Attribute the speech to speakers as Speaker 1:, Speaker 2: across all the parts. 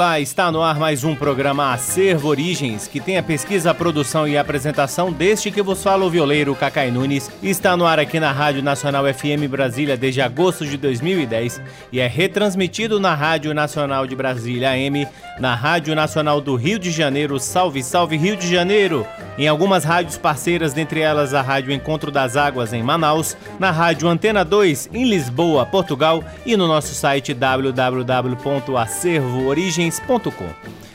Speaker 1: Olá, está no ar mais um programa Acervo Origens, que tem a pesquisa, a produção e a apresentação deste que vos fala o violeiro Cacai Nunes. Está no ar aqui na Rádio Nacional FM Brasília desde agosto de 2010 e é retransmitido na Rádio Nacional de Brasília AM, na Rádio Nacional do Rio de Janeiro, Salve, Salve Rio de Janeiro! Em algumas rádios parceiras, dentre elas a Rádio Encontro das Águas em Manaus, na Rádio Antena 2 em Lisboa, Portugal e no nosso site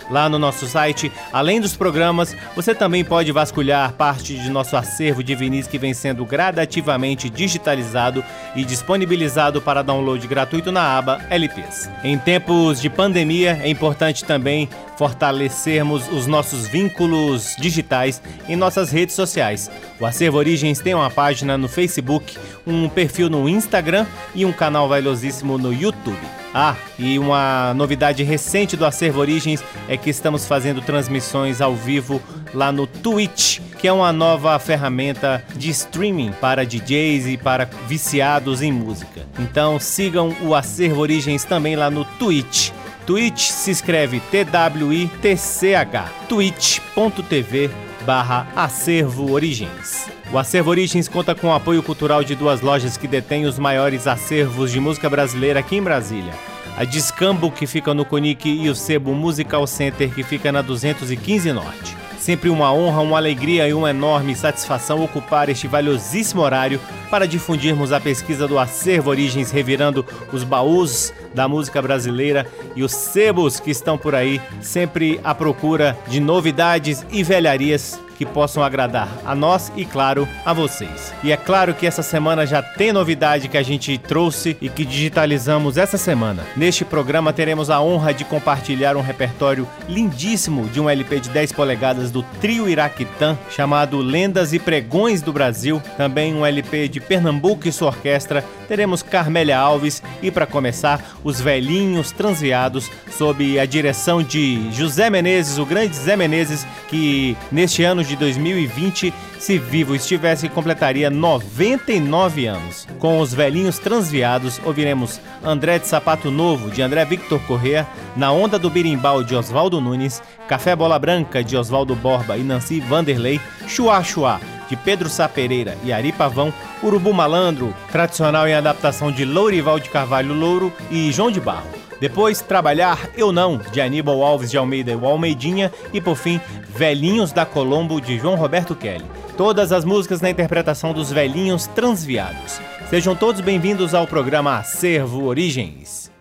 Speaker 1: Lá no nosso site, além dos programas, você também pode vasculhar parte de nosso acervo de vinis que vem sendo gradativamente digitalizado e disponibilizado para download gratuito na aba LPs. Em tempos de pandemia, é importante também fortalecermos os nossos vínculos digitais em nossas redes sociais. O Acervo Origens tem uma página no Facebook, um perfil no Instagram e um canal vailosíssimo no YouTube. Ah, e uma novidade recente do Acervo Origens é que estamos fazendo transmissões ao vivo lá no Twitch, que é uma nova ferramenta de streaming para DJs e para viciados em música. Então sigam o Acervo Origens também lá no Twitch. Twitch se escreve T-W-I-T-C-H, twitch.tv barra Acervo Origens. O Acervo Origens conta com o apoio cultural de duas lojas que detêm os maiores acervos de música brasileira aqui em Brasília. A Discambo, que fica no Conic, e o Sebo Musical Center, que fica na 215 Norte. Sempre uma honra, uma alegria e uma enorme satisfação ocupar este valiosíssimo horário para difundirmos a pesquisa do Acervo Origens, revirando os baús da música brasileira e os sebos que estão por aí, sempre à procura de novidades e velharias que possam agradar a nós e, claro, a vocês. E é claro que essa semana já tem novidade que a gente trouxe e que digitalizamos essa semana. Neste programa teremos a honra de compartilhar um repertório lindíssimo de um LP de 10 polegadas do trio Iraquitã, chamado Lendas e Pregões do Brasil, também um LP de Pernambuco e sua orquestra. Teremos Carmélia Alves e, para começar, os Velhinhos Transviados, sob a direção de José Menezes, o grande Zé Menezes, que neste ano de 2020, se vivo estivesse, completaria 99 anos. Com os velhinhos transviados, ouviremos André de Sapato Novo, de André Victor Correa, Na Onda do Birimbau, de Oswaldo Nunes, Café Bola Branca, de Oswaldo Borba e Nancy Vanderlei, Chua Chua, de Pedro Sá Pereira e Ari Pavão, Urubu Malandro, tradicional em adaptação de Lourival de Carvalho Louro e João de Barro. Depois, Trabalhar Eu Não, de Aníbal Alves de Almeida e o Almeidinha. E por fim, Velhinhos da Colombo, de João Roberto Kelly. Todas as músicas na interpretação dos Velhinhos Transviados. Sejam todos bem-vindos ao programa Acervo Origens.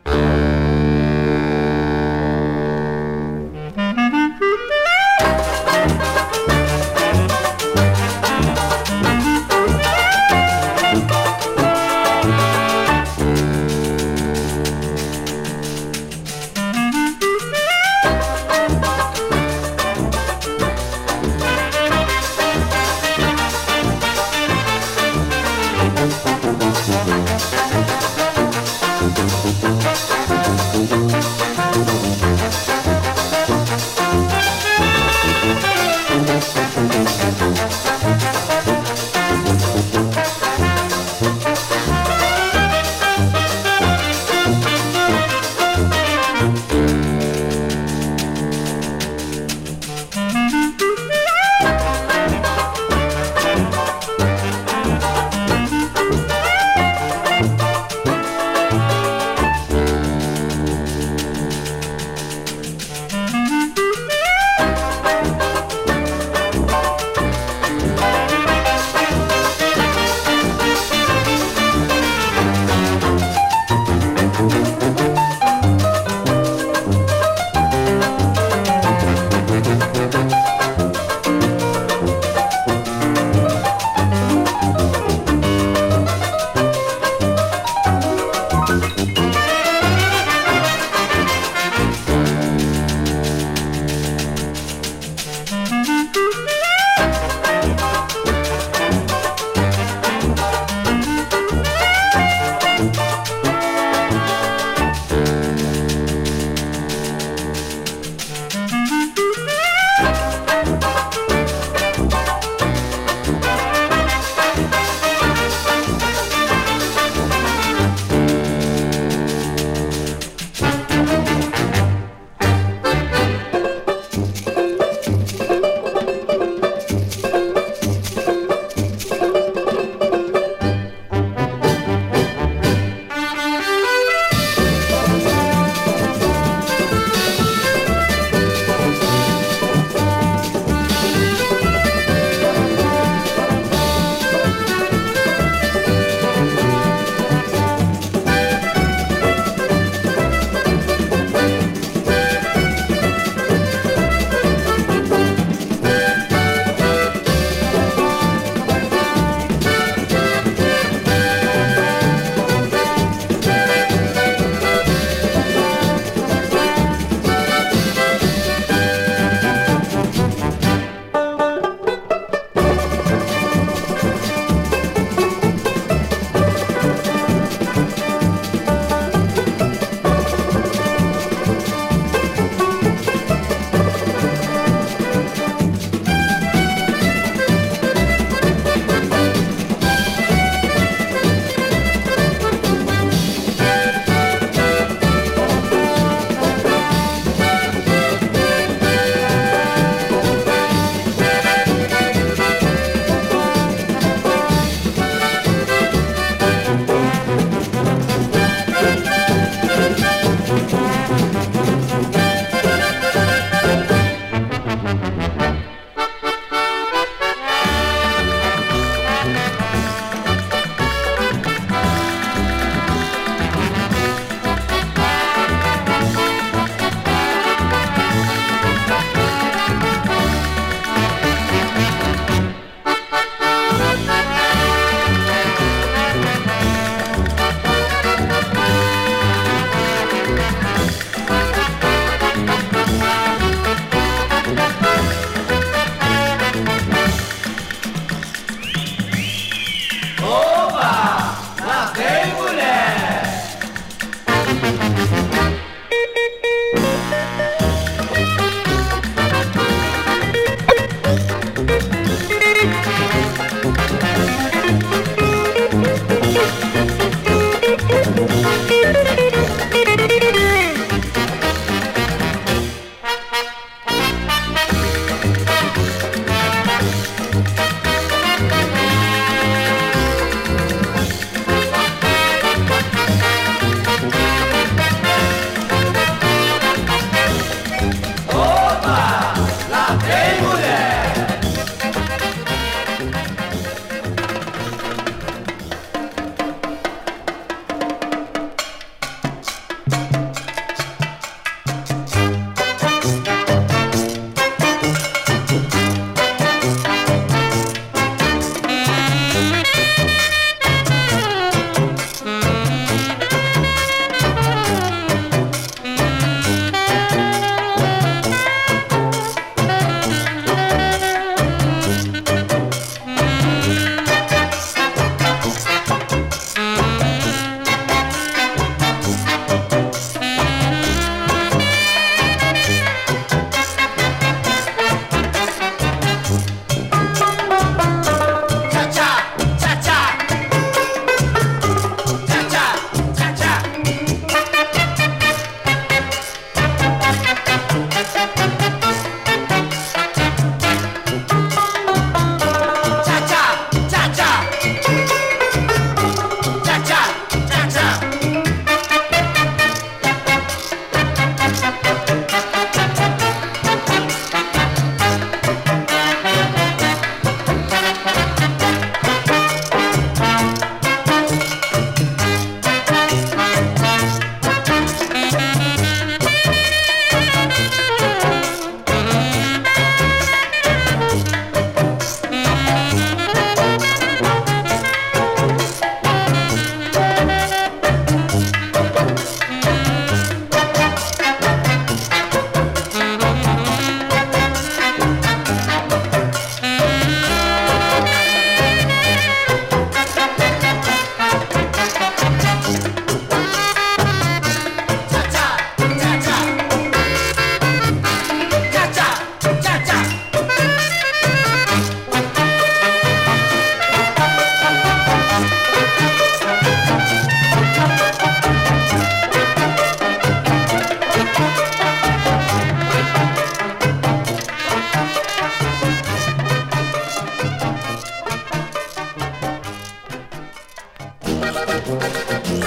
Speaker 1: Thank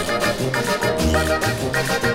Speaker 1: you.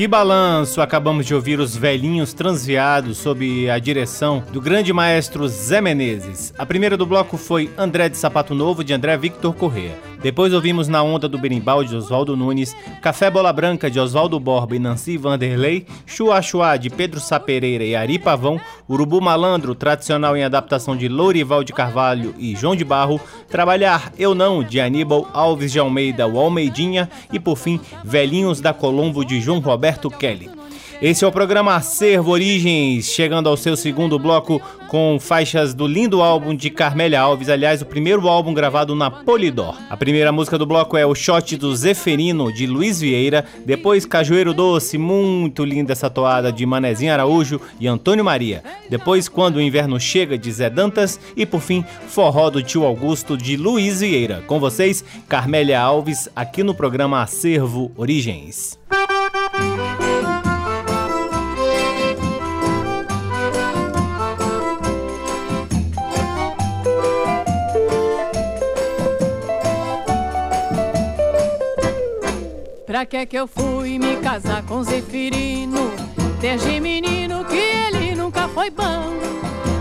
Speaker 1: Que balanço! Acabamos de ouvir os velhinhos transviados sob a direção do grande maestro Zé Menezes. A primeira do bloco foi André de Sapato Novo, de André Victor Correa. Depois ouvimos Na Onda do Berimbau, de Oswaldo Nunes, Café Bola Branca, de Oswaldo Borba e Nancy Vanderlei, Chua Chua, de Pedro Sapereira e Ari Pavão, Urubu Malandro, tradicional em adaptação de Lourival de Carvalho e João de Barro, Trabalhar Eu Não, de Aníbal Alves de Almeida, o Almeidinha e, por fim, Velhinhos da Colombo, de João Roberto Roberto Kelly. Esse é o programa Acervo Origens, chegando ao seu segundo bloco com faixas do lindo álbum de Carmélia Alves, aliás, o primeiro álbum gravado na Polidor. A primeira música do bloco é o Shot do Zeferino, de Luiz Vieira, depois Cajueiro Doce, muito linda essa toada de Manezinho Araújo e Antônio Maria, depois Quando o Inverno Chega, de Zé Dantas, e por fim, Forró do Tio Augusto, de Luiz Vieira. Com vocês, Carmélia Alves, aqui no programa Acervo Origens.
Speaker 2: Pra que que eu fui me casar com Zefirino? Desde menino que ele nunca foi bom.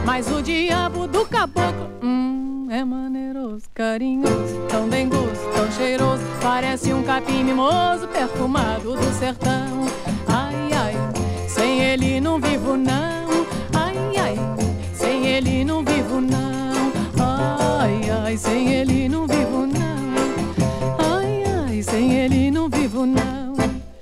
Speaker 2: Mas o diabo do caboclo, hum, é maneiroso, carinhoso, tão bem gosto, tão cheiroso. Parece um capim mimoso, perfumado do sertão. Ai, ai, sem ele não vivo não. Ai, ai, sem ele não vivo não. Ai, ai, sem ele não vivo não. Sem ele não vivo não.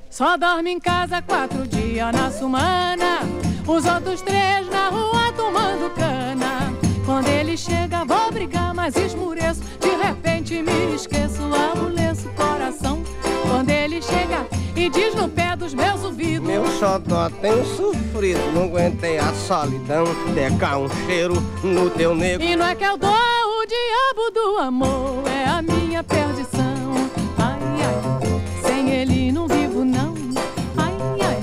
Speaker 2: Só dorme em casa quatro dias na semana. Os outros três na rua tomando cana. Quando ele chega, vou brigar, mas esmureço. De repente me esqueço, amoleço o coração. Quando ele chega e diz no pé dos meus ouvidos:
Speaker 3: Meu xodó tenho sofrido, não aguentei a solidão. Decar um cheiro no teu nego.
Speaker 2: E não é que eu dou o diabo do amor, é a minha perdição. Ele não vivo, não. Ai, ai,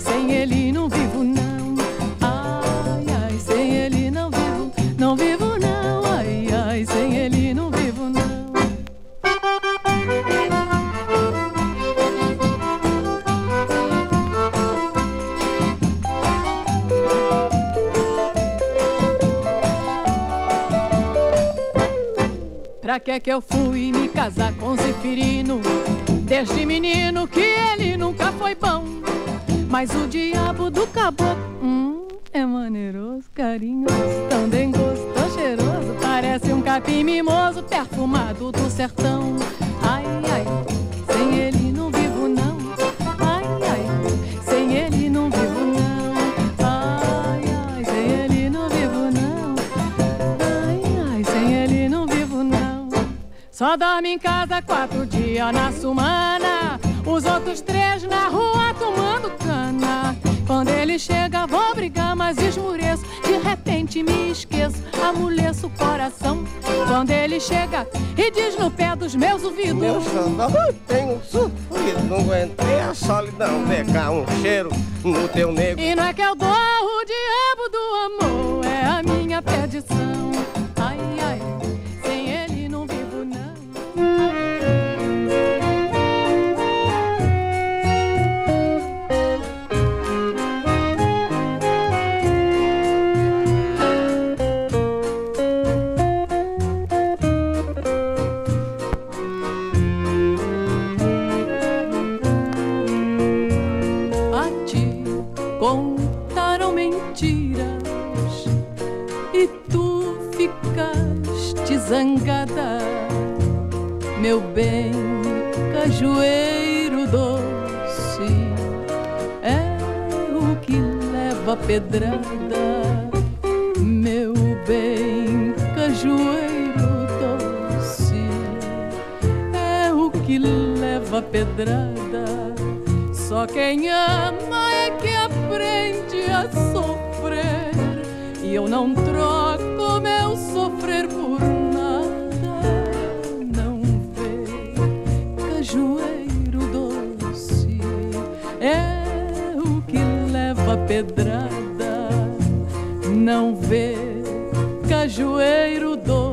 Speaker 2: sem ele não vivo, não. Ai, ai, sem ele não vivo, não vivo, não. Ai, ai, sem ele não vivo, não. Pra que que eu fui me casar com Zefirino? Desde menino que ele nunca foi bom. Mas o diabo do caboclo, hum, é maneiroso, carinhoso, tão dengoso, tão cheiroso. Parece um capim mimoso, perfumado do sertão. Ai, ai, sem ele Só dorme em casa quatro dias na semana. Os outros três na rua tomando cana. Quando ele chega, vou brigar, mas esmureço. De repente me esqueço, amoleço o coração. Quando ele chega e diz no pé dos meus ouvidos:
Speaker 3: Meu xodó tenho sofrido, não aguentei a solidão. Decar um cheiro no teu nego.
Speaker 2: E não é que eu dou o diabo do amor, é a minha perdição. Ai, ai, zangada, meu bem, cajueiro doce, é o que leva pedrada, meu bem, cajueiro doce, é o que leva pedrada. Só quem ama é que aprende a sofrer. E eu não troco pedrada. Não vê, cajueiro doce,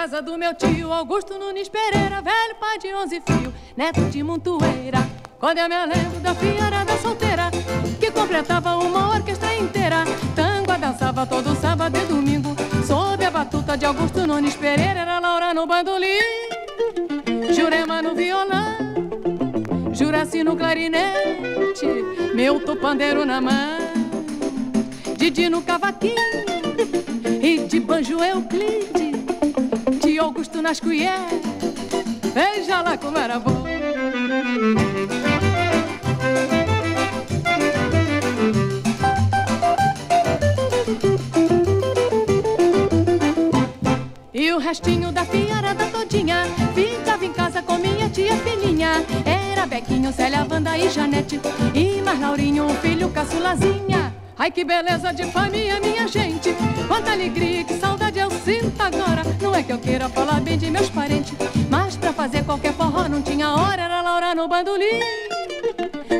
Speaker 2: casa do meu tio Augusto Nunes Pereira, velho pai de onze filhos, neto de montoeira. Quando eu me lembro da fiarada solteira, que completava uma orquestra inteira. Tango dançava todo sábado e domingo, sob a batuta de Augusto Nunes Pereira. Era Laura no bandolim, Jurema no violão. Juraci no clarinete, meu pandeiro na mão, Didi no cavaquinho e de banjo Euclide, Augusto nas colheres, veja lá como era bom. E o restinho da fiarada todinha. Ficava em casa com minha tia filhinha Era Bequinho, Célia, Wanda e Janete. E mais Laurinho, um filho caçulazinha. Ai que beleza de família, minha gente. Quanta alegria, que saudade agora. Não é que eu queira falar bem de meus parentes Mas pra fazer qualquer forró não tinha hora. Era Laura no bandolim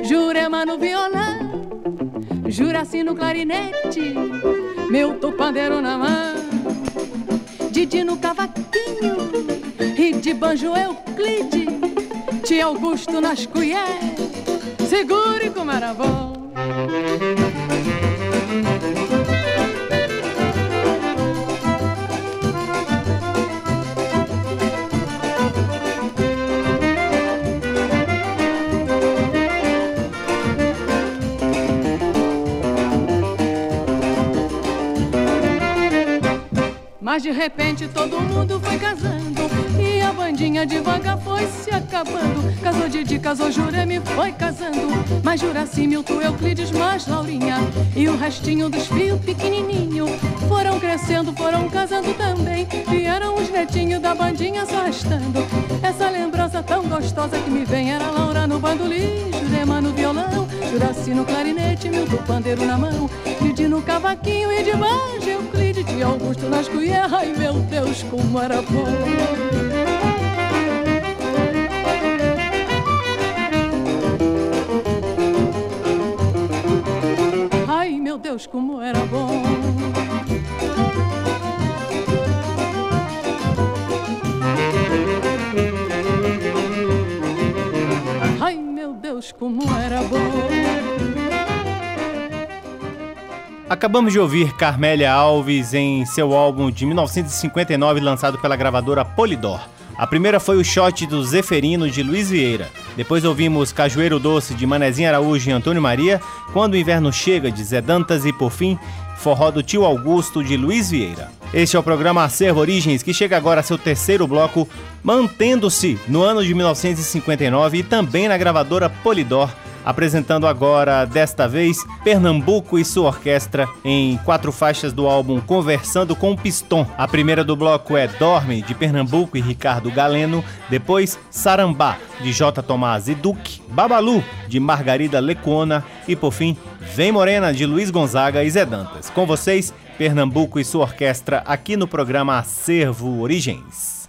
Speaker 2: Jurema no violão Juraci no clarinete Meu pandeiro na mão Didi no cavaquinho e de banjo Euclide, tia Augusto nas colheres, segure como era bom. Mas de repente todo mundo foi casando E a bandinha devagar foi se acabando. Casou Didi, casou Jureme, foi casando. Mas Juraci, Milton, Euclides, mais Laurinha E o restinho dos fios pequenininho Foram crescendo, foram casando também. Vieram os netinhos da bandinha só restando. Essa lembrança tão gostosa que me vem Era Laura no bandolim, Jurema no violão Juraci no clarinete, Milton pandeiro na mão Didi no cavaquinho e de baixo Augusto nas cuias Ai meu Deus, como era bom
Speaker 1: Acabamos de ouvir Carmélia Alves em seu álbum de 1959 lançado pela gravadora Polydor. A primeira foi o shot do Zeferino de Luiz Vieira. Depois ouvimos Cajueiro Doce de Manezinho Araújo e Antônio Maria, Quando o Inverno Chega de Zé Dantas e por fim Forró do Tio Augusto de Luiz Vieira. Este é o programa Acervo Origens que chega agora a seu terceiro bloco, mantendo-se no ano de 1959 e também na gravadora Polydor apresentando agora, desta vez, Pernambuco e sua orquestra em quatro faixas do álbum Conversando com o Piston. A primeira do bloco é Dorme, de Pernambuco e Ricardo Galeno, depois Sarambá, de J. Tomás e Duque, Babalu, de Margarida Lecuona e, por fim, Vem Morena, de Luiz Gonzaga e Zé Dantas. Com vocês, Pernambuco e sua orquestra aqui no programa Acervo Origens.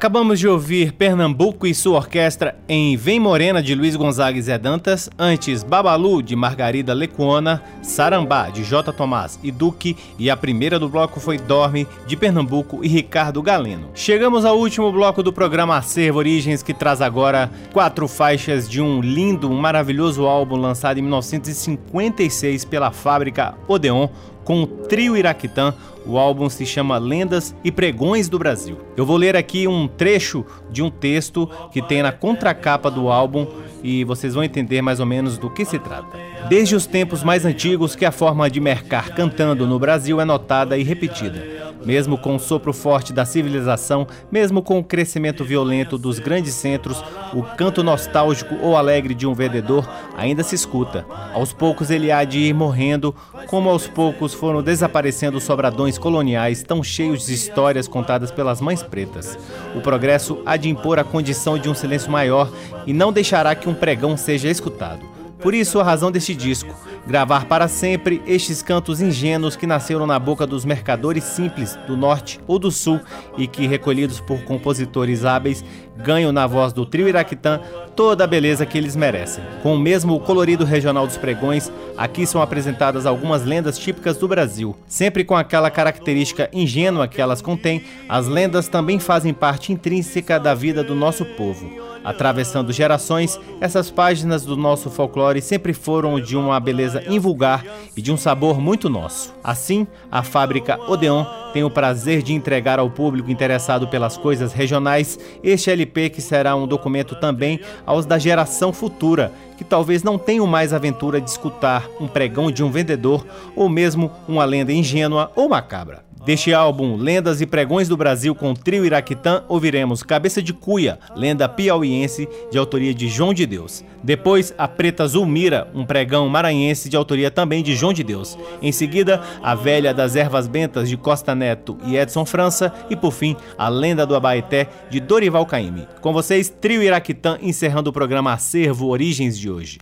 Speaker 1: Acabamos de ouvir Pernambuco e sua orquestra em Vem Morena de Luiz Gonzaga Zé Dantas, antes Babalu de Margarida Lecuona, Sarambá de J. Tomás e Duque e a primeira do bloco foi Dorme de Pernambuco e Ricardo Galeno. Chegamos ao último bloco do programa Acervo Origens que traz agora quatro faixas de um lindo, maravilhoso álbum lançado em 1956 pela fábrica Odeon com o trio Iraquitã. O álbum se chama Lendas e Pregões do Brasil. Eu vou ler aqui um trecho de um texto que tem na contracapa do álbum e vocês vão entender mais ou menos do que se trata. Desde os tempos mais antigos que a forma de mercar cantando no Brasil é notada e repetida. Mesmo com o sopro forte da civilização, mesmo com o crescimento violento dos grandes centros, o canto nostálgico ou alegre de um vendedor ainda se escuta. Aos poucos ele há de ir morrendo, como aos poucos foram desaparecendo sobradões coloniais tão cheios de histórias contadas pelas mães pretas. O progresso há de impor a condição de um silêncio maior e não deixará que um pregão seja escutado. Por isso, a razão deste disco, gravar para sempre estes cantos ingênuos que nasceram na boca dos mercadores simples do norte ou do sul e que, recolhidos por compositores hábeis, ganham na voz do trio Iraquitã toda a beleza que eles merecem. Com o mesmo colorido regional dos pregões, aqui são apresentadas algumas lendas típicas do Brasil. Sempre com aquela característica ingênua que elas contêm, as lendas também fazem parte intrínseca da vida do nosso povo. Atravessando gerações, essas páginas do nosso folclore sempre foram de uma beleza invulgar e de um sabor muito nosso. Assim, a fábrica Odeon tem o prazer de entregar ao público interessado pelas coisas regionais este LP que será um documento também aos da geração futura, que talvez não tenham mais aventura de escutar um pregão de um vendedor ou mesmo uma lenda ingênua ou macabra. Deste álbum Lendas e Pregões do Brasil com trio Iraquitã, ouviremos Cabeça de Cuia, lenda piauiense de autoria de João de Deus. Depois, A Preta Zulmira, um pregão maranhense de autoria também de João de Deus. Em seguida, A Velha das Ervas Bentas de Costa Neto e Edson França. E por fim, A Lenda do Abaeté de Dorival Caymmi. Com vocês, trio Iraquitã encerrando o programa Acervo Origens de hoje.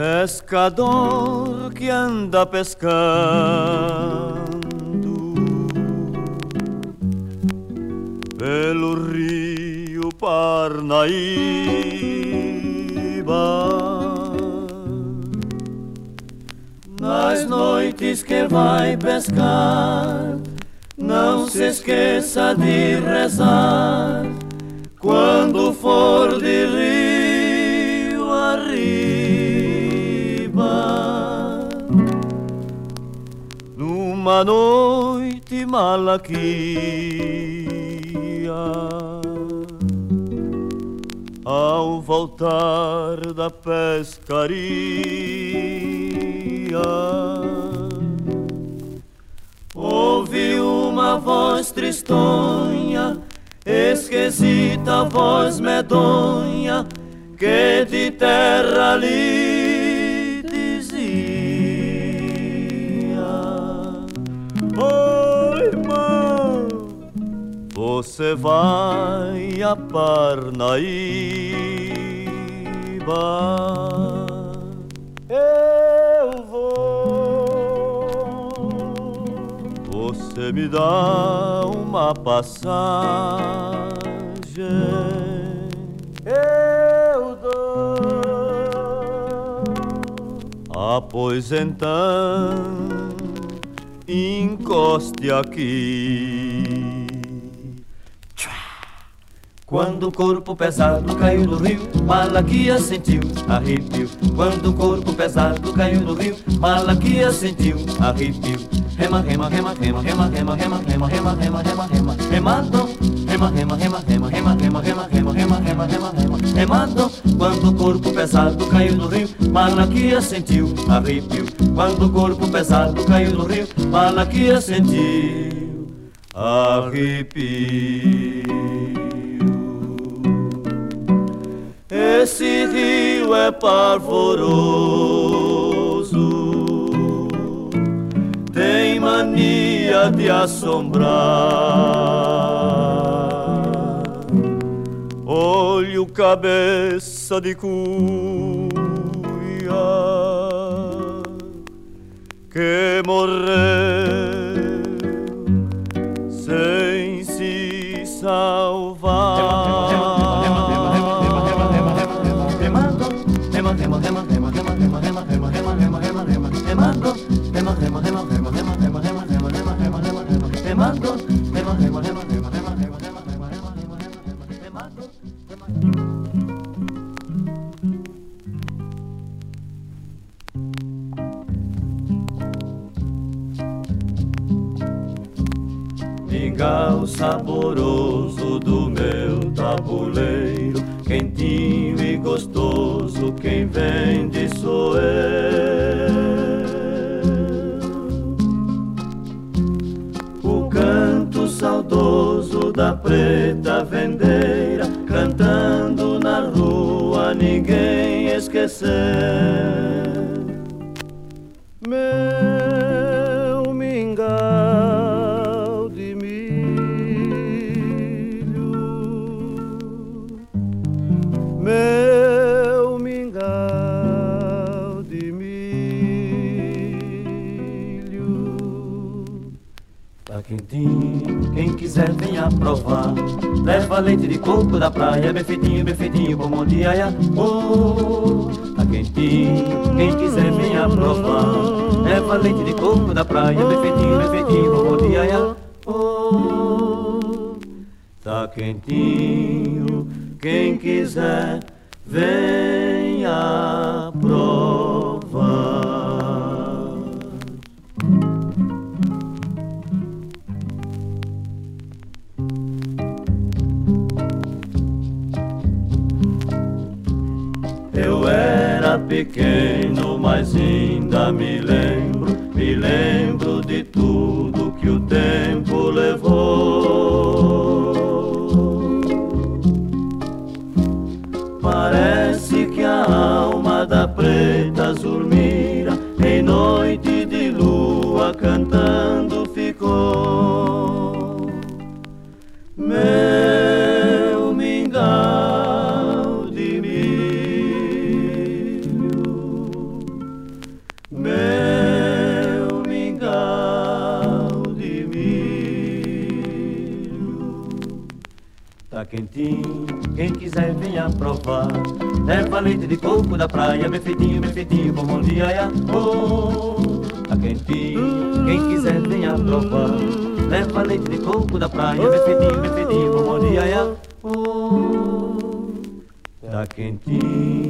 Speaker 4: Pescador que anda pescando pelo rio Parnaíba, nas noites que vai pescar, não se esqueça de rezar. Quando for de rio numa noite malaquia ao voltar da pescaria. Ouvi uma voz tristonha, esquisita voz medonha, que de terra lhe você vai a Parnaíba. Eu vou. Você me dá uma passagem. Eu dou. Ah, então, encoste aqui.
Speaker 5: Quando o corpo pesado caiu no rio, Malaquias sentiu arrepio. Quando o corpo pesado caiu no rio, Malaquias sentiu arrepio. Rema, rema, rema, rema, rema, rema, rema, rema, rema, rema, rema, rema, remadão. Rema, rema, rema, rema, rema, rema, rema, rema, rema, rema, rema, rema, remadão. Quando o corpo pesado caiu no rio, Malaquias sentiu arrepio. Quando o corpo pesado caiu no rio, Malaquias sentiu arrepio.
Speaker 4: Esse rio é parvoroso, tem mania de assombrar. Olho cabeça de cuia que morreu pequeno, mas ainda me lembro, me lembro de tudo que o tempo
Speaker 5: Leva leite de coco da praia, bem feitinho, bem feitinho, um dia ia. Oh, tá quentinho, quem quiser venha provar. Leva leite de coco da praia, bem feitinho, bem feitinho, um dia ia. Oh,
Speaker 4: Tá quentinho,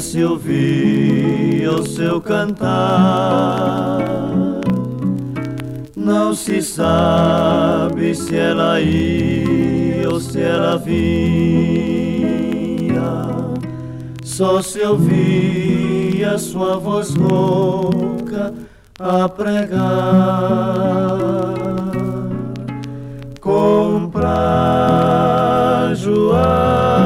Speaker 4: se ouvia o seu cantar. Não se sabe se ela ia ou se ela vinha. Só se ouvia sua voz rouca a pregar, comprar, joar,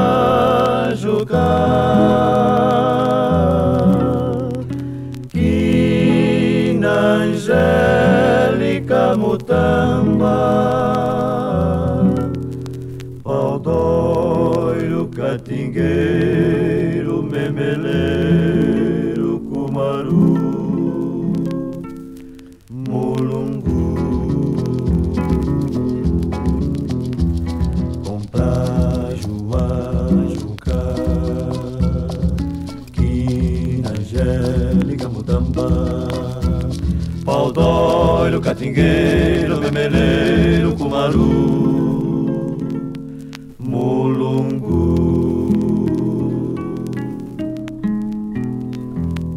Speaker 4: Catingueiro, memeleiro, cumaru, mulungu.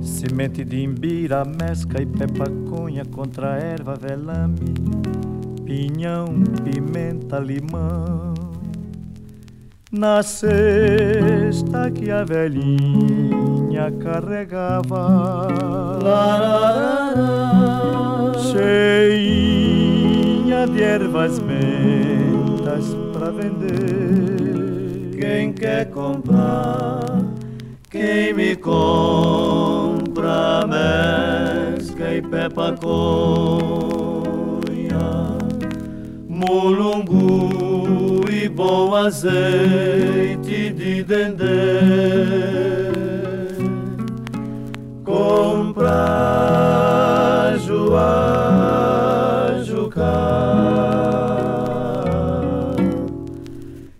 Speaker 6: Semente de imbira, mesca e pepaconha contra erva, velame, pinhão, pimenta, limão. Na cesta que a velhinha carregava, cheinha de ervas mentas pra vender.
Speaker 4: Quem quer comprar, quem me compra mesca e pepaconha, mulungu e bom azeite de dendê. Comprar joá, jucar,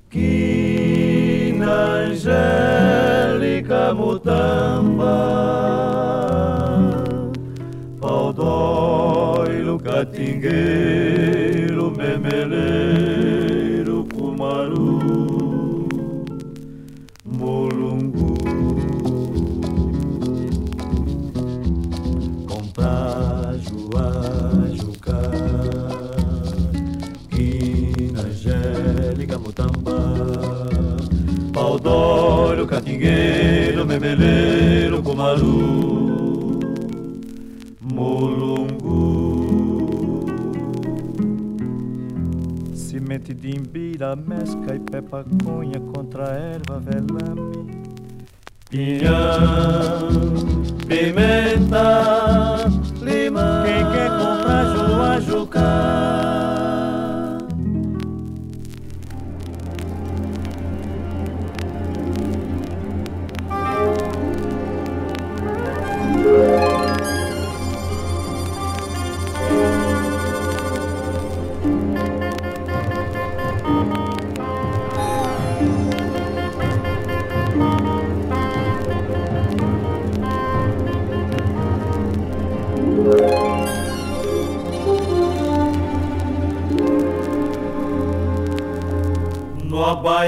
Speaker 4: que na angélica mutamba, pau catingueiro, cumaru, mulungu.
Speaker 6: Semente de imbira, mesca e pepaconha contra erva, velame.
Speaker 4: Pinhão, pimenta, limão.
Speaker 6: Quem quer comprar
Speaker 4: jucar.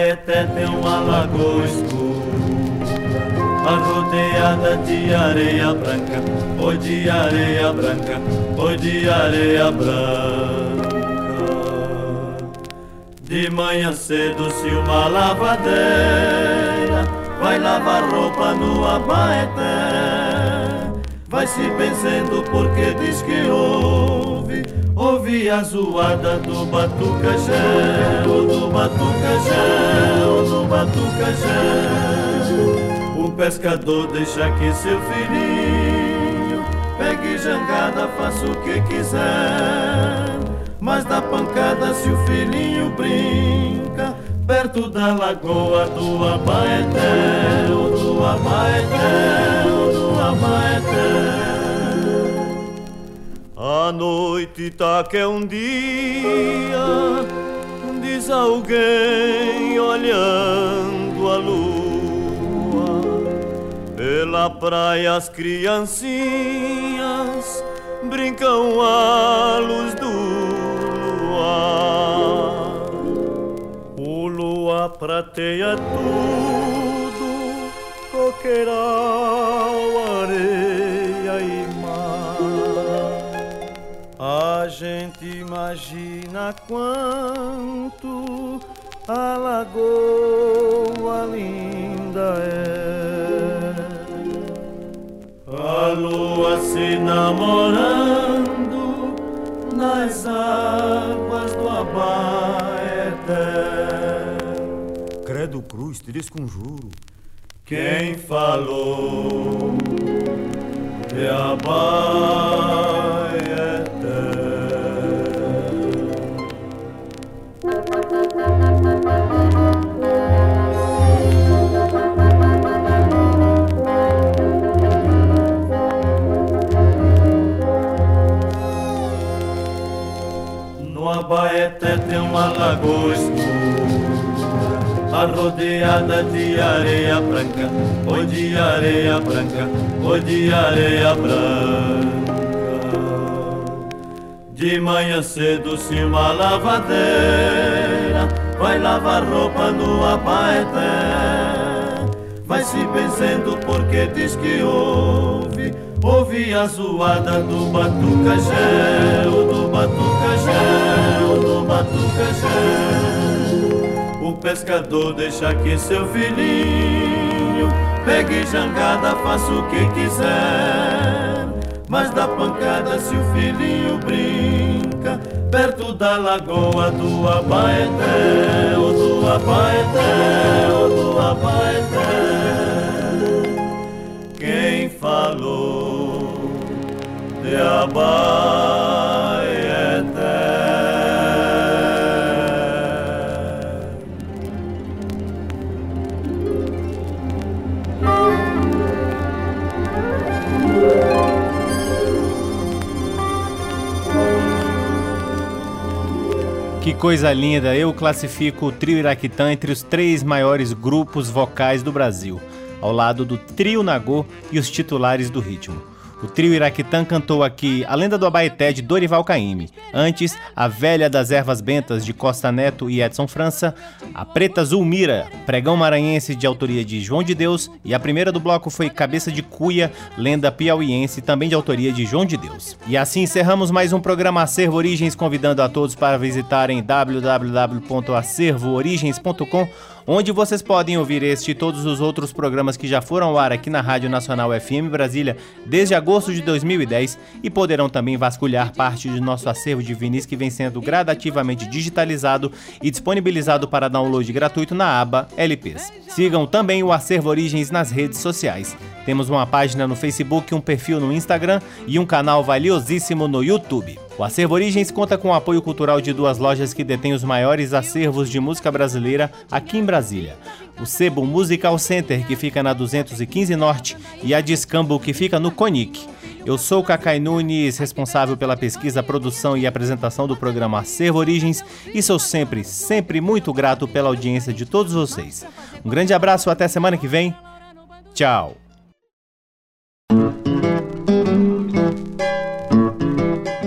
Speaker 4: No Abaeté tem uma lagoa escura, arrodeada de areia branca, oi de areia branca, oi de areia branca. De manhã cedo se uma lavadeira vai lavar roupa no Abaeté, vai se benzendo porque diz que ouve Ouvi a zoada do batucajé, o do batucajé, o do batucajé. O pescador deixa que seu filhinho pegue jangada, faça o que quiser. Mas dá pancada se o filhinho brinca perto da lagoa do Abaeté, do Abaeté, do Abaeté. A noite tá que é um dia, diz alguém olhando a lua. Pela praia as criancinhas brincam à luz do mar. O lua prateia tudo, coqueiral, areia gente imagina quanto a lagoa linda é. A lua se namorando nas águas do Abaeté.
Speaker 6: Credo cruz, te desconjuro.
Speaker 4: Quem falou de Abaeté? Abaeté tem uma lagoa escura Arrodeada de areia branca Oi de areia branca Oi de areia branca. De manhã cedo se uma lavadeira Vai lavar roupa no Abaeté Vai se benzendo porque diz que ouve Ouve a zoada do batucajé Do batucajé, do batucajé O pescador deixa que seu filhinho Pegue jangada, faça o que quiser. Mas dá pancada se o filhinho brinca Perto da lagoa do Abaeté Ou do Abaeté, ou do Abaeté Quem falou de Abaeté
Speaker 1: Que coisa linda! Eu classifico o trio Iraquitã entre os três maiores grupos vocais do Brasil, ao lado do trio Nagô e os titulares do ritmo. O trio Iraquitã cantou aqui A Lenda do Abaeté de Dorival Caymmi. Antes, A Velha das Ervas Bentas de Costa Neto e Edson França. A Preta Zulmira, Pregão Maranhense de autoria de João de Deus. E a primeira do bloco foi Cabeça de Cuia, Lenda Piauiense, também de autoria de João de Deus. E assim encerramos mais um programa Acervo Origens, convidando a todos para visitarem www.acervoorigens.com onde vocês podem ouvir este e todos os outros programas que já foram ao ar aqui na Rádio Nacional FM Brasília desde agosto de 2010 e poderão também vasculhar parte de nosso acervo de vinis que vem sendo gradativamente digitalizado e disponibilizado para download gratuito na aba LPs. Sigam também o Acervo Origens nas redes sociais. Temos uma página no Facebook, um perfil no Instagram e um canal valiosíssimo no YouTube. O Acervo Origens conta com o apoio cultural de duas lojas que detêm os maiores acervos de música brasileira aqui em Brasília. O Sebo Musical Center, que fica na 215 Norte, e a Discambo, que fica no Conic. Eu sou Cacai Nunes, responsável pela pesquisa, produção e apresentação do programa Acervo Origens, e sou sempre, sempre muito grato pela audiência de todos vocês. Um grande abraço, até semana que vem. Tchau.